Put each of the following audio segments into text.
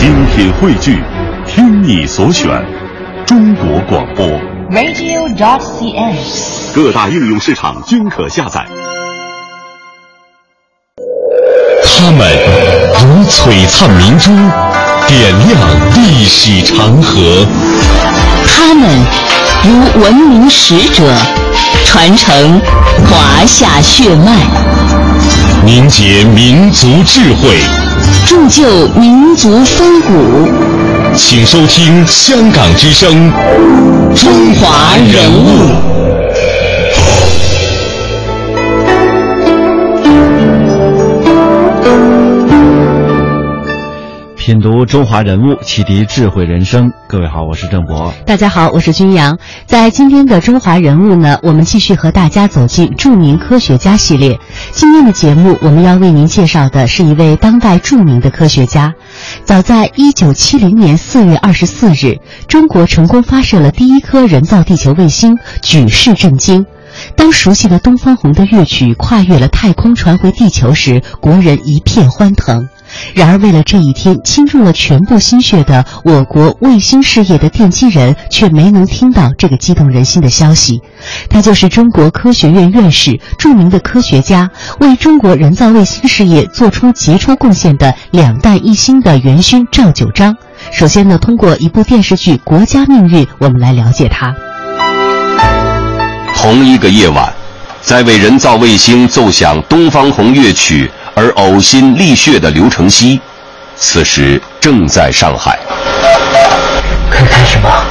精品汇聚，听你所选，中国广播。radio.dot.cn，。各大应用市场均可下载。他们如璀璨明珠，点亮历史长河；他们如文明使者，传承华夏血脉，凝结民族智慧。铸就民族风骨。请收听香港之声《中华人物》。品读中华人物，启迪智慧人生。各位好，我是郑博。大家好，我是军阳。在今天的中华人物呢，我们继续和大家走进著名科学家系列。今天的节目，我们要为您介绍的是一位当代著名的科学家。早在一九七零年四月二十四日，中国成功发射了第一颗人造地球卫星，举世震惊。当熟悉的《东方红》的乐曲跨越了太空传回地球时，国人一片欢腾。然而，为了这一天倾注了全部心血的我国卫星事业的奠基人，却没能听到这个激动人心的消息。他就是中国科学院院士、著名的科学家，为中国人造卫星事业做出杰出贡献的两弹一星的元勋赵九章。首先呢，通过一部电视剧《国家命运》，我们来了解他。同一个夜晚，在为人造卫星奏响《东方红》乐曲而呕心沥血的刘承熙，此时正在上海。可以开始吗？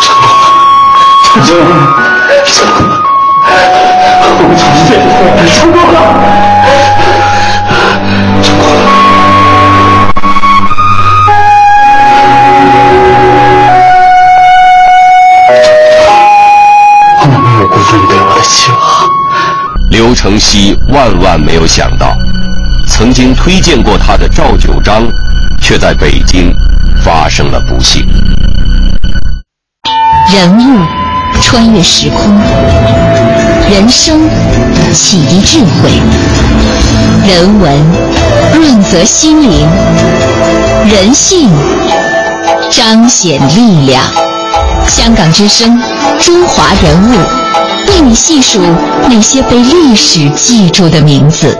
成功了！成功了！我们从现在成功了！刘承熙万万没有想到，曾经推荐过他的赵九章，却在北京发生了不幸。人物穿越时空，人生启迪智慧，人文润泽心灵，人性彰显力量。香港之声，中华人物，为你细数那些被历史记住的名字。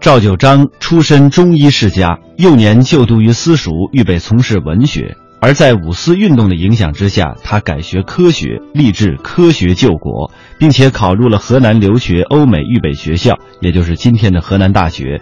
赵九章出身中医世家，幼年就读于私塾，预备从事文学。而在五四运动的影响之下，他改学科学，立志科学救国，并且考入了河南留学欧美预备学校，也就是今天的河南大学。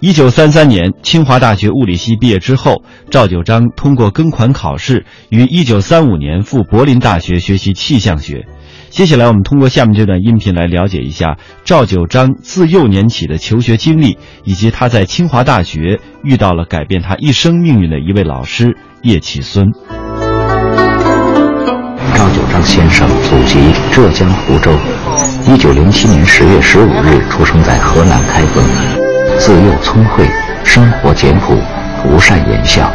一九三三年，清华大学物理系毕业之后，赵九章通过庚款考试，于一九三五年赴柏林大学学习气象学。接下来，我们通过下面这段音频来了解一下赵九章自幼年起的求学经历，以及他在清华大学遇到了改变他一生命运的一位老师叶启孙。赵九章先生祖籍浙江湖州，一九零七年十月十五日出生在河南开封，自幼聪慧，生活简朴，不善言笑。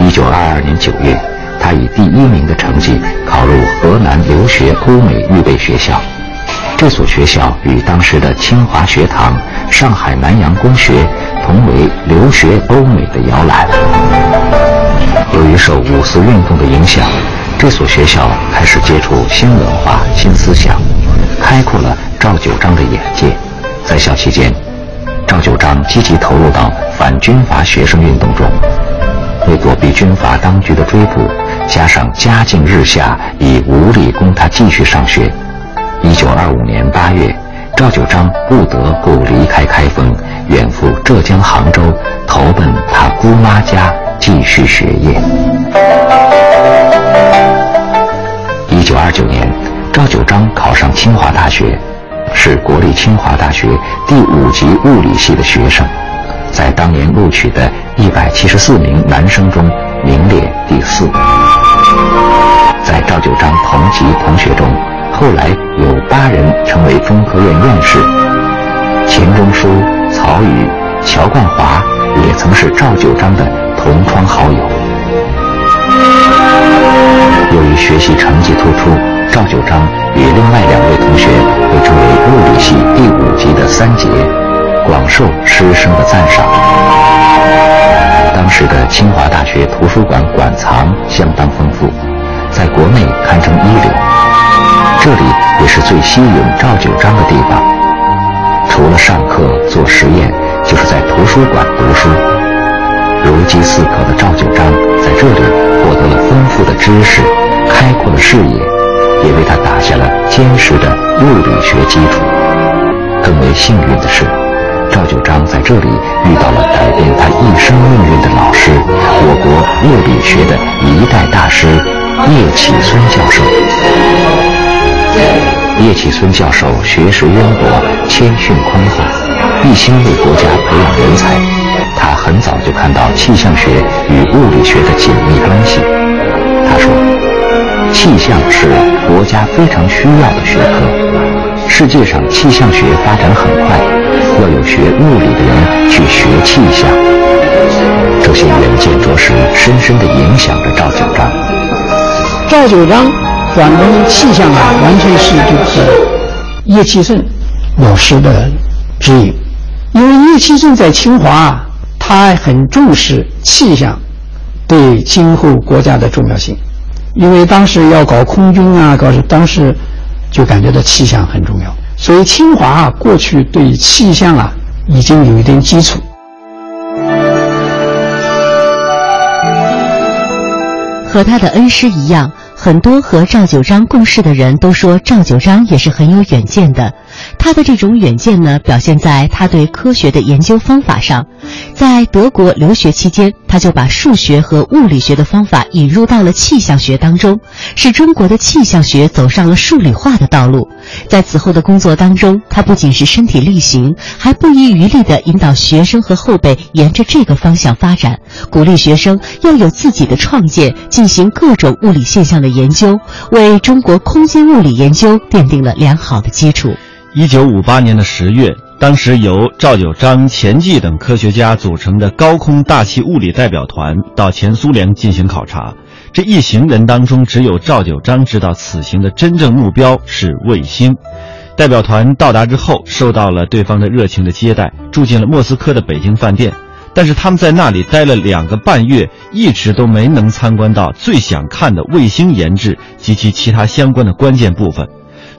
一九二二年九月，他以第一名的成绩考入河南留学欧美预备学校。这所学校与当时的清华学堂、上海南洋公学同为留学欧美的摇篮。由于受五四运动的影响，这所学校开始接触新文化、新思想，开阔了赵九章的眼界。在校期间，赵九章积极投入到反军阀学生运动中。为躲避军阀当局的追捕，加上家境日下，已无力供他继续上学。一九二五年八月，赵九章不得不离开开封，远赴浙江杭州，投奔他姑妈家继续学业。一九二九年，赵九章考上清华大学，是国立清华大学第五级物理系的学生，在当年录取的一百七十四名男生中名列第四。在赵九章同级同学中，后来有八人成为中科院院士：钱钟书、曹禺、乔冠华也曾是赵九章的同窗好友。由于学习成绩突出，赵九章与另外两位同学被称为物理系第五级的三杰，广受师生的赞赏。当时的清华大学图书馆馆藏相当丰富，在国内堪称一流。这里也是最吸引赵九章的地方。除了上课做实验，就是在图书馆读书。如饥似渴的赵九章在这里获得了丰富的知识，开阔了视野，也为他打下了坚实的物理学基础。更为幸运的是，赵九章在这里遇到了改变他一生命运的老师，我国物理学的一代大师叶企孙教授。叶企孙教授学识渊博，谦逊宽厚，一心为国家培养人才。他很早就看到气象学与物理学的紧密关系。他说：“气象是国家非常需要的学科。世界上气象学发展很快，要有学物理的人去学气象。”这些远见着实深深地影响着赵九章。赵九章。转成气象啊，完全是就是叶企顺老师的指引。因为叶企顺在清华，他很重视气象对今后国家的重要性。因为当时要搞空军啊，搞当时就感觉到气象很重要，所以清华啊，过去对气象啊已经有一定基础。和他的恩师一样。很多和赵九章共事的人都说，赵九章也是很有远见的。他的这种远见呢，表现在他对科学的研究方法上。在德国留学期间，他就把数学和物理学的方法引入到了气象学当中，使中国的气象学走上了数理化的道路。在此后的工作当中，他不仅是身体力行，还不遗余力地引导学生和后辈沿着这个方向发展，鼓励学生要有自己的创建，进行各种物理现象的研究，为中国空间物理研究奠定了良好的基础。一九五八年的十月，当时由赵九章、钱骥等科学家组成的高空大气物理代表团到前苏联进行考察。这一行人当中，只有赵九章知道此行的真正目标是卫星。代表团到达之后，受到了对方的热情的接待，住进了莫斯科的北京饭店。但是他们在那里待了两个半月，一直都没能参观到最想看的卫星研制及其其他相关的关键部分。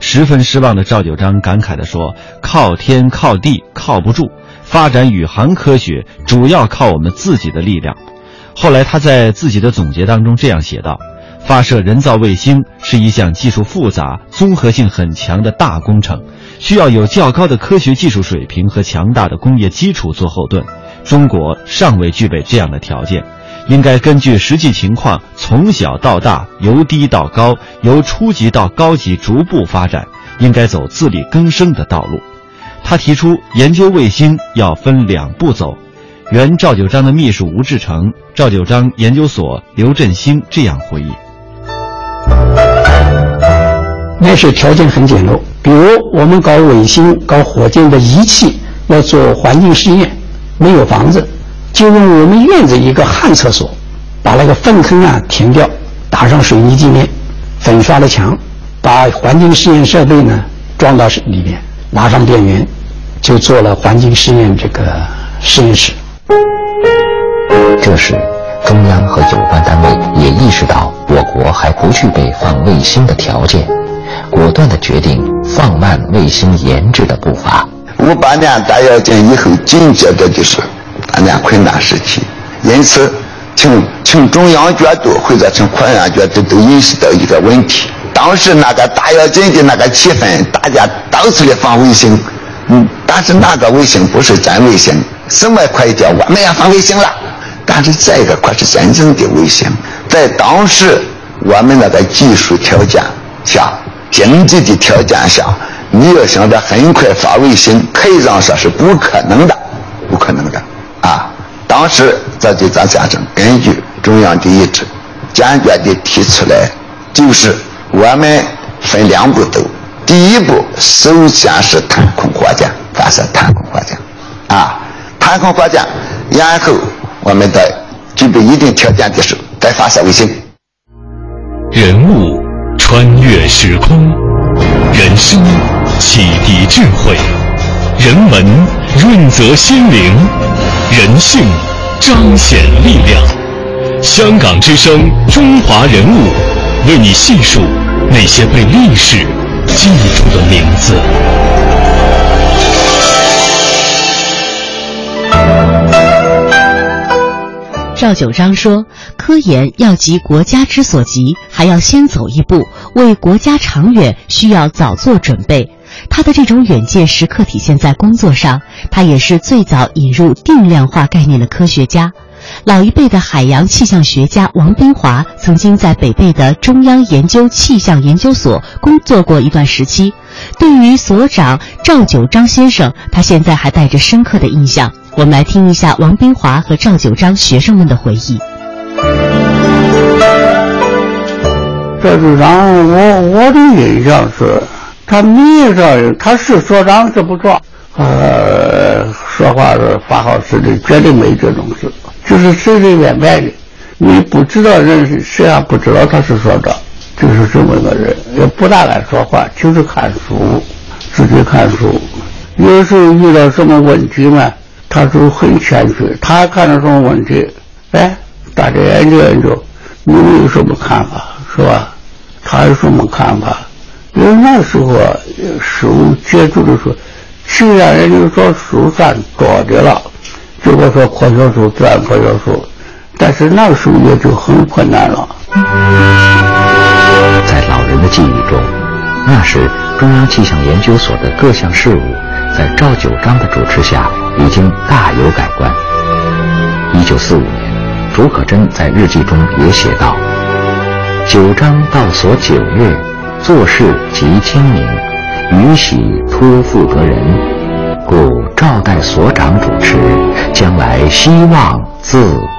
十分失望的赵九章感慨地说：“靠天靠地靠不住，发展宇航科学主要靠我们自己的力量。”后来他在自己的总结当中这样写道：“发射人造卫星是一项技术复杂、综合性很强的大工程，需要有较高的科学技术水平和强大的工业基础做后盾。中国尚未具备这样的条件。”应该根据实际情况，从小到大，由低到高，由初级到高级逐步发展，应该走自力更生的道路。他提出研究卫星要分两步走。原赵九章的秘书吴志成、赵九章研究所刘振兴这样回忆：那时条件很简陋，比如我们搞卫星、搞火箭的仪器要做环境试验，没有房子。就用我们院子一个旱厕所，把那个粪坑啊填掉，打上水泥地面，粉刷了墙，把环境试验设备呢装到里面，拿上电源，就做了环境试验这个实验室。这时，中央和有关单位也意识到我国还不具备放卫星的条件，果断地决定放慢卫星研制的步伐。五八年大跃进以后，紧接着就是。大年困难时期，因此，从从中央角度或者从国家角度都意识到一个问题：当时那个大跃进的那个气氛，大家到处的放卫星，嗯，但是那个卫星不是真卫星，什么可以叫我们要放卫星了？但是这个可是真正的卫星，在当时我们那个技术条件下、经济的条件下，你要想着很快发卫星，可以这样说是不可能的，当时这就张先生根据中央的意志，坚决地提出来，就是我们分两步走。第一步，首先是探空火箭发射探空火箭，啊，探空火箭，然后我们再具备一定条件的时候再发射卫星。人物穿越时空，人生启迪智慧，人文润泽心灵，人性彰显力量。香港之声，中华人物，为你细数那些被历史记住的名字。赵九章说：“科研要急国家之所急，还要先走一步，为国家长远需要早做准备。他的这种远见时刻体现在工作上。他也是最早引入定量化概念的科学家。老一辈的海洋气象学家王冰华曾经在北碚的中央研究气象研究所工作过一段时期。对于所长赵九章先生，他现在还带着深刻的印象。”我们来听一下王冰华和赵九章学生们的回忆。赵九章，我我的印象是，他名义上他是所长是不错，呃，说话是发号施令，绝对没这种事，就是随随便便的。你不知道人谁还不知道他是所长，就是这么个人，也不大爱说话，就是看书，自己看书。有时候遇到什么问题嘛。他就很谦虚，他看到什么问题？哎，大家研究研究，你们有什么看法，是吧？他有什么看法？因为那时候事物接触的时候，实际上人家说书算多的了，就我说科学书、自然科学书，但是那时候也就很困难了。在老人的记忆中，那时中央气象研究所的各项事务，在赵九章的主持下。已经大有改观。一九四五年，竺可桢在日记中也写道：“九章到所九月，做事极精明，于喜托付得人，故赵代所长主持，将来希望自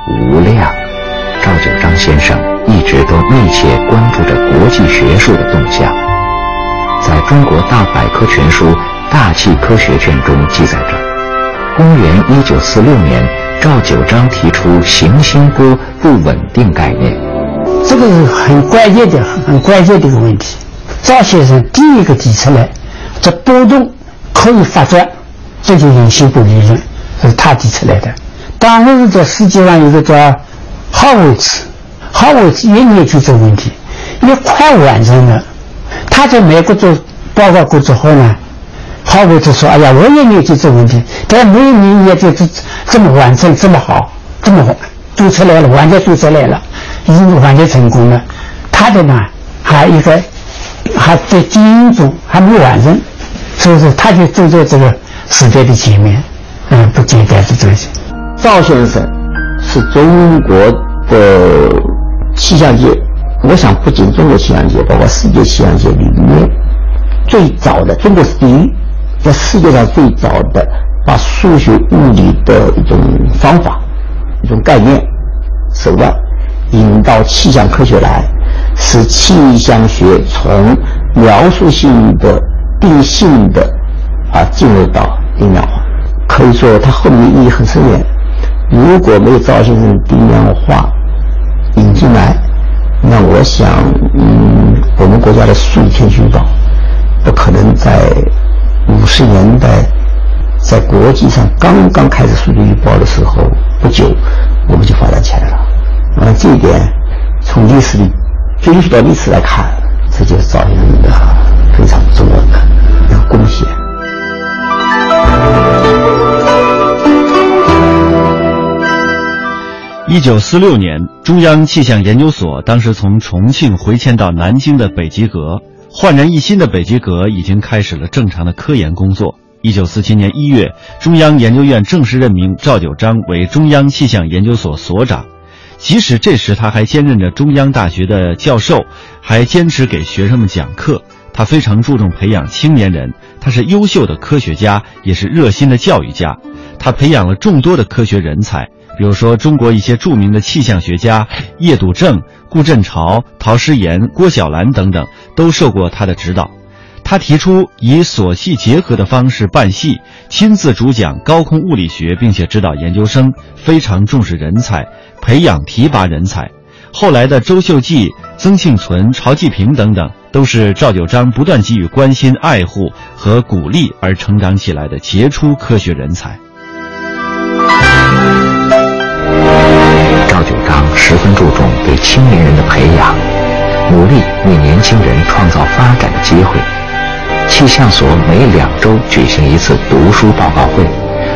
无量。”赵九章先生一直都密切关注着国际学术的动向，在中国大百科全书《大气科学卷》中记载着。公元一九四六年，赵九章提出行星波不稳定概念，这个是很关键的、很关键的一个问题。赵先生第一个提出来，这波动可以发展，这就行星波理论，是他提出来的。当时在世界上有个叫哈维茨，哈维茨也研究这个问题，也快完成了。他在美国做报告过之后呢？好过就说：“哎呀，我也研究这个问题，但没有你研究这这么完整、这么好、这么做出来了，完全做出来了，已经完全成功了。他的呢，还一个还在经营中，还没完成，所以说他就走在这个时代的前面，嗯，不简单的这些。赵先生是中国的气象界，我想不仅中国气象界，包括世界气象界里面最早的，中国是第一。”在世界上最早的把数学物理的一种方法、一种概念、手段引到气象科学来，使气象学从描述性的、定性的啊进入到定量化，可以说它后面意义很深远。如果没有赵先生定量化引进来，那我想，嗯，我们国家的数天寻宝不可能在。五十年代，在国际上刚刚开始数据预报的时候，不久我们就发展起来了。那这一点，从历史里军事的历史来看，这就是赵先生的非常重要的一个贡献。一九四六年，中央气象研究所当时从重庆回迁到南京的北极阁。焕然一新的北极阁已经开始了正常的科研工作。一九四七年一月，中央研究院正式任命赵九章为中央气象研究所所长。即使这时他还兼任着中央大学的教授，还坚持给学生们讲课。他非常注重培养青年人，他是优秀的科学家，也是热心的教育家。他培养了众多的科学人才。比如说，中国一些著名的气象学家叶笃正、顾振潮、陶诗岩、郭小兰等等，都受过他的指导。他提出以所系结合的方式办系，亲自主讲高空物理学，并且指导研究生，非常重视人才，培养提拔人才。后来的周秀济、曾庆存、曹继平等等，都是赵九章不断给予关心、爱护和鼓励而成长起来的杰出科学人才。赵九章十分注重对青年人的培养，努力为年轻人创造发展的机会。气象所每两周举行一次读书报告会。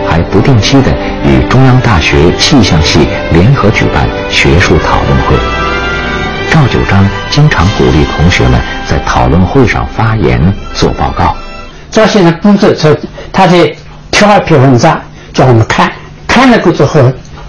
还不定期的与中央大学气象系联合举办学术讨论会。赵九章经常鼓励同学们在讨论会上发言、做报告。赵先生工作时，他在挑一篇文章叫我们看，看了过之后，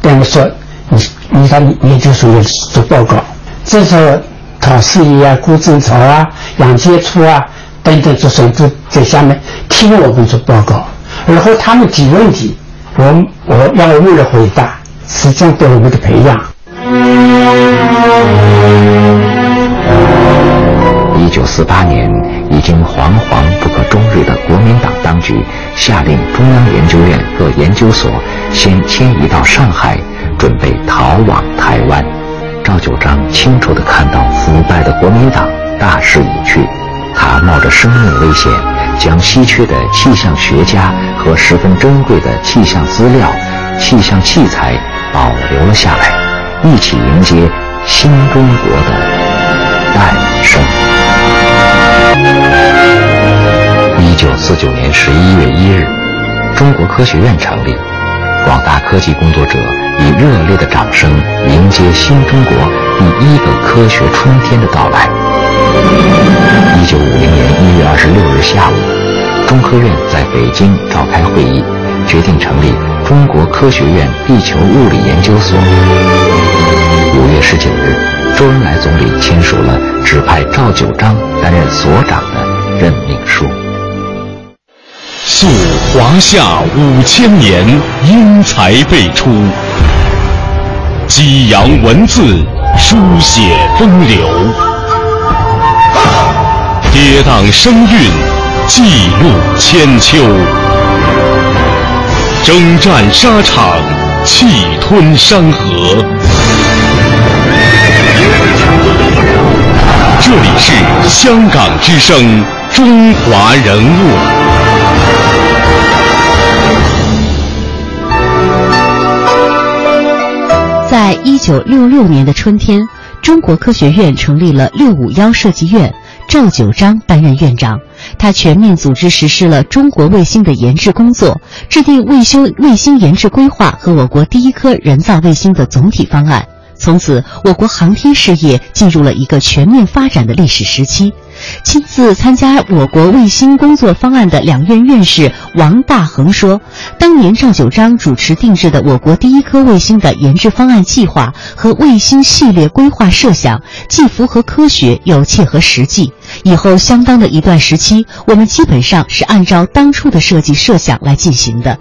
跟我们说：“你你到研究所做报告。”这时候，陶思怡啊、顾正朝啊、杨杰初啊等等这些都在下面听我们做报告。然后他们提问题，我我让我们来回答，实际上对我们的培养。一九四八年，已经惶惶不可终日的国民党当局下令中央研究院各研究所先迁移到上海，准备逃往台湾。赵九章清楚地看到腐败的国民党大势已去，他冒着生命危险。将稀缺的气象学家和十分珍贵的气象资料、气象器材保留了下来，一起迎接新中国的诞生。一九四九年十一月一日，中国科学院成立，广大科技工作者以热烈的掌声迎接新中国第一个科学春天的到来。一九五零年一月二十六日下午，中科院在北京召开会议，决定成立中国科学院地球物理研究所。五月十九日，周恩来总理签署了指派赵九章担任所长的任命书。溯华夏五千年，英才辈出；激扬文字，书写风流。跌宕声韵，记录千秋；征战沙场，气吞山河。这里是香港之声《中华人物》。在一九六六年的春天，中国科学院成立了六五幺设计院。赵九章担任院长，他全面组织实施了中国卫星的研制工作，制定卫星卫星研制规划和我国第一颗人造卫星的总体方案。从此，我国航天事业进入了一个全面发展的历史时期。亲自参加我国卫星工作方案的两院院士王大珩说：“当年赵九章主持定制的我国第一颗卫星的研制方案计划和卫星系列规划设想，既符合科学又切合实际。以后相当的一段时期，我们基本上是按照当初的设计设想来进行的。”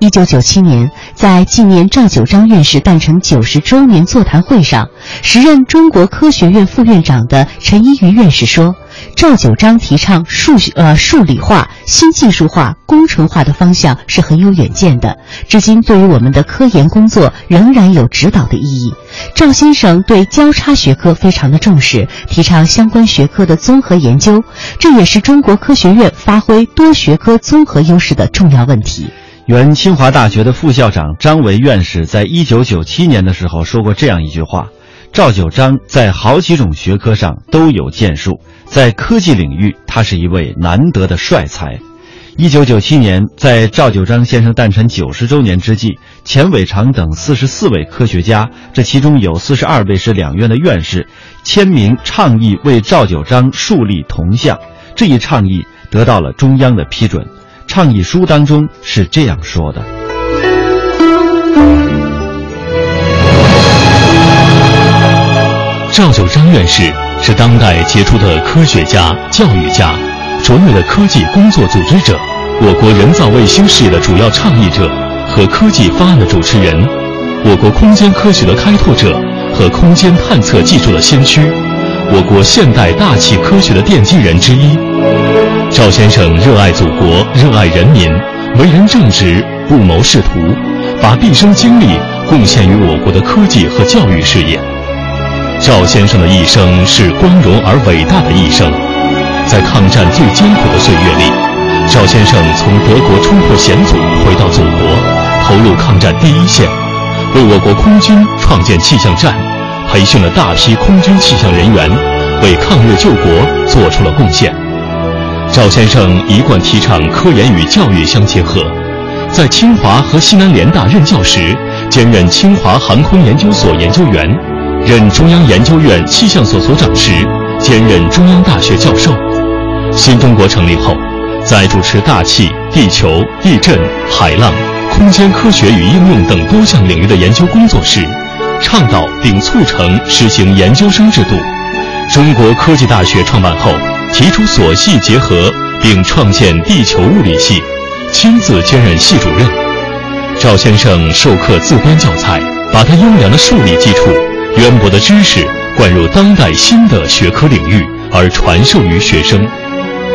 一九九七年，在纪念赵九章院士诞辰九十周年座谈会上，时任中国科学院副院长的陈一愚院士说。赵九章提倡数学呃数理化、新技术化、工程化的方向是很有远见的，至今对于我们的科研工作仍然有指导的意义。赵先生对交叉学科非常的重视，提倡相关学科的综合研究，这也是中国科学院发挥多学科综合优势的重要问题。原清华大学的副校长张维院士在一九九七年的时候说过这样一句话。赵九章在好几种学科上都有建树，在科技领域，他是一位难得的帅才。一九九七年，在赵九章先生诞辰九十周年之际，钱伟长等四十四位科学家，这其中有四十二位是两院的院士，签名倡议为赵九章树立铜像。这一倡议得到了中央的批准。倡议书当中是这样说的。赵九章院士是当代杰出的科学家、教育家，卓越的科技工作组织者，我国人造卫星事业的主要倡议者和科技方案的主持人，我国空间科学的开拓者和空间探测技术的先驱，我国现代大气科学的奠基人之一。赵先生热爱祖国，热爱人民，为人正直，不谋仕途，把毕生精力贡献于我国的科技和教育事业。赵先生的一生是光荣而伟大的一生，在抗战最艰苦的岁月里，赵先生从德国冲破险阻回到祖国，投入抗战第一线，为我国空军创建气象站，培训了大批空军气象人员，为抗日救国做出了贡献。赵先生一贯提倡科研与教育相结合，在清华和西南联大任教时，兼任清华航空研究所研究员。任中央研究院气象所所长时，兼任中央大学教授。新中国成立后，在主持大气、地球、地震、海浪、空间科学与应用等多项领域的研究工作时，倡导并促成实行研究生制度。中国科技大学创办后，提出所系结合，并创建地球物理系，亲自兼任系主任。赵先生授课自编教材，把他优良的数理基础。渊博的知识灌入当代新的学科领域，而传授于学生。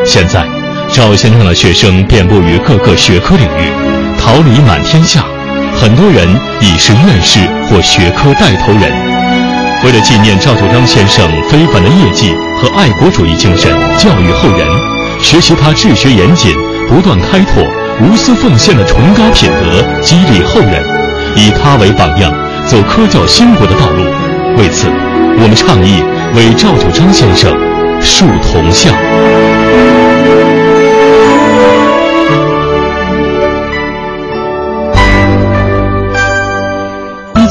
现在，赵先生的学生遍布于各个学科领域，桃李满天下，很多人已是院士或学科带头人。为了纪念赵九章先生非凡的业绩和爱国主义精神，教育后人，学习他治学严谨、不断开拓、无私奉献的崇高品德，激励后人，以他为榜样，走科教兴国的道路。为此，我们倡议为赵九章先生树铜像。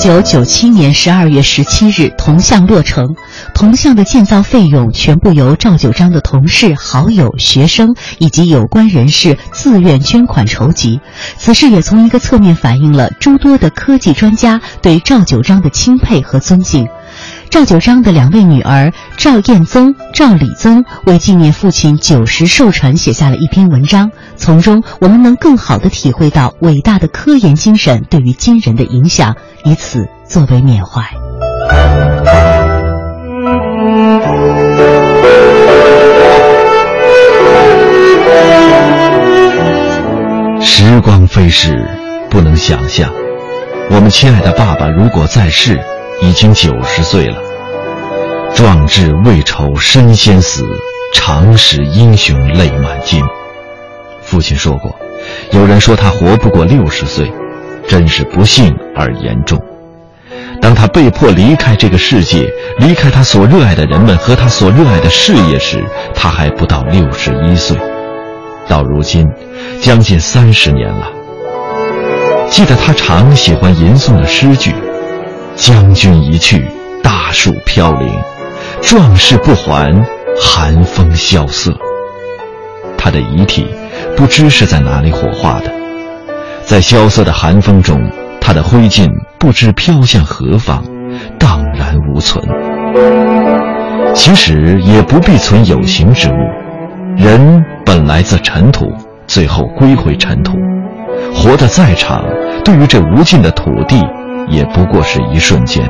九九七年十二月十七日，铜像落成。铜像的建造费用全部由赵九章的同事、好友、学生以及有关人士自愿捐款筹集。此事也从一个侧面反映了诸多的科技专家对赵九章的钦佩和尊敬。赵九章的两位女儿赵彦宗、赵礼宗为纪念父亲九十寿辰写下了一篇文章，从中我们能更好地体会到伟大的科研精神对于今人的影响，以此作为缅怀。时光飞逝，不能想象，我们亲爱的爸爸如果在世，已经九十岁了。壮志未酬身先死，常使英雄泪满襟。父亲说过，有人说他活不过六十岁，真是不幸而严重。当他被迫离开这个世界，离开他所热爱的人们和他所热爱的事业时，他还不到六十一岁。到如今，将近三十年了。记得他常喜欢吟诵的诗句：“将军一去，大树飘零。”壮士不还，寒风萧瑟。他的遗体不知是在哪里火化的，在萧瑟的寒风中，他的灰烬不知飘向何方，荡然无存。其实也不必存有形之物，人本来自尘土，最后归回尘土。活得再长，对于这无尽的土地，也不过是一瞬间。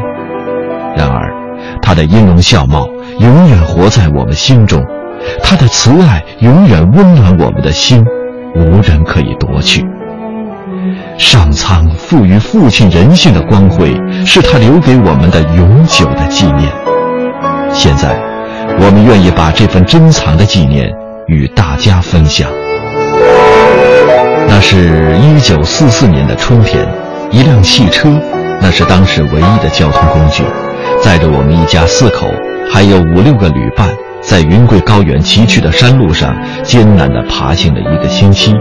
然而。他的音容笑貌永远活在我们心中，他的慈爱永远温暖我们的心，无人可以夺去。上苍赋予父亲人性的光辉，是他留给我们的永久的纪念。现在，我们愿意把这份珍藏的纪念与大家分享。那是一九四四年的春天，一辆汽车，那是当时唯一的交通工具。载着我们一家四口，还有五六个旅伴，在云贵高原崎岖的山路上艰难地爬行了一个星期。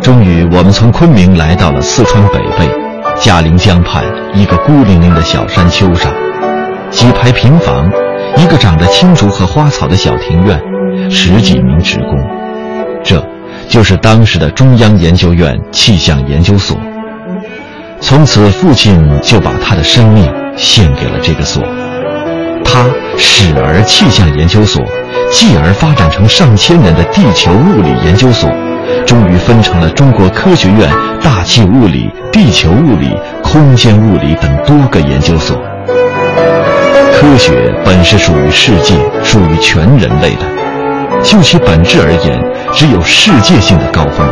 终于，我们从昆明来到了四川北碚，嘉陵江畔一个孤零零的小山丘上，几排平房，一个长着青竹和花草的小庭院，十几名职工，这就是当时的中央研究院气象研究所。从此，父亲就把他的生命。献给了这个所，它始而气象研究所，继而发展成上千年的地球物理研究所，终于分成了中国科学院大气物理、地球物理、空间物理等多个研究所。科学本是属于世界、属于全人类的，就其本质而言，只有世界性的高峰。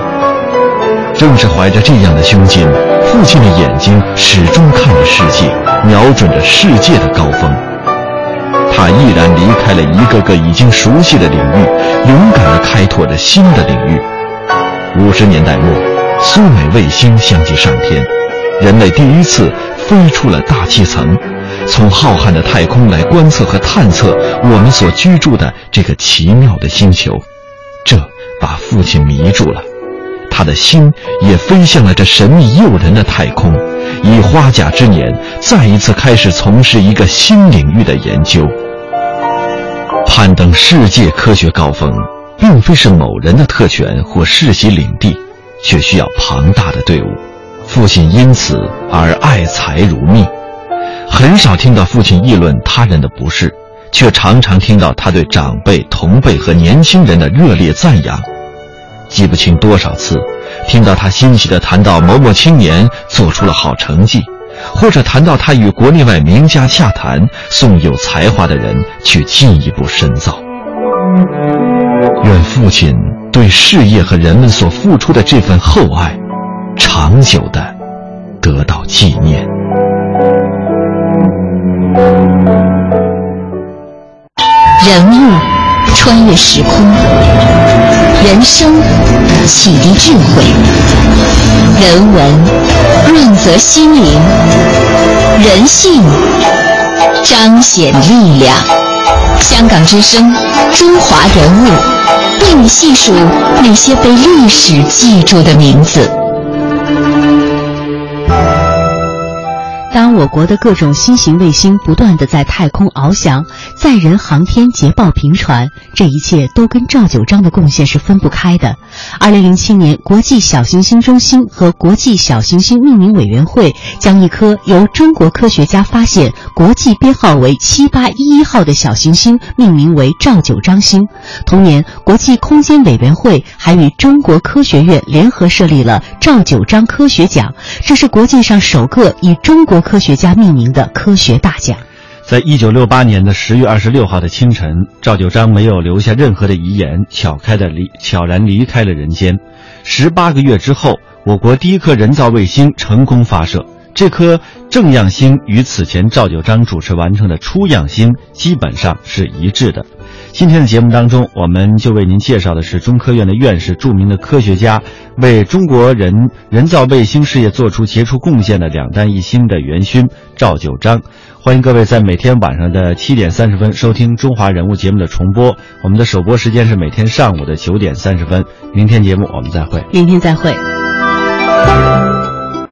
正是怀着这样的胸襟，父亲的眼睛始终看着世界，瞄准着世界的高峰。他毅然离开了一个个已经熟悉的领域，勇敢地开拓着新的领域。五十年代末，苏美卫星相继上天，人类第一次飞出了大气层，从浩瀚的太空来观测和探测我们所居住的这个奇妙的星球。这把父亲迷住了。他的心也飞向了这神秘诱人的太空，以花甲之年再一次开始从事一个新领域的研究。攀登世界科学高峰，并非是某人的特权或世袭领地，却需要庞大的队伍。父亲因此而爱才如命，很少听到父亲议论他人的不是，却常常听到他对长辈、同辈和年轻人的热烈赞扬。记不清多少次，听到他欣喜地谈到某某青年做出了好成绩，或者谈到他与国内外名家洽谈，送有才华的人去进一步深造。愿父亲对事业和人们所付出的这份厚爱，长久地得到纪念。人物穿越时空。人生启迪智慧，人文润泽心灵，人性彰显力量。香港之声，中华人物，为你细数那些被历史记住的名字。当我国的各种新型卫星不断的在太空翱翔，载人航天捷报频传，这一切都跟赵九章的贡献是分不开的。二零零七年，国际小行星中心和国际小行星命名委员会将一颗由中国科学家发现、国际编号为七八一一号的小行星命名为赵九章星。同年，国际空间委员会还与中国科学院联合设立了赵九章科学奖，这是国际上首个以中国。科学家命名的科学大奖，在一九六八年的十月二十六号的清晨，赵九章没有留下任何的遗言，悄开的离悄然离开了人间。十八个月之后，我国第一颗人造卫星成功发射。这颗正样星与此前赵九章主持完成的初样星基本上是一致的。今天的节目当中，我们就为您介绍的是中科院的院士、著名的科学家，为中国人人造卫星事业做出杰出贡献的两弹一星的元勋赵九章。欢迎各位在每天晚上的七点三十分收听《中华人物》节目的重播。我们的首播时间是每天上午的九点三十分。明天节目我们再会。明天再会。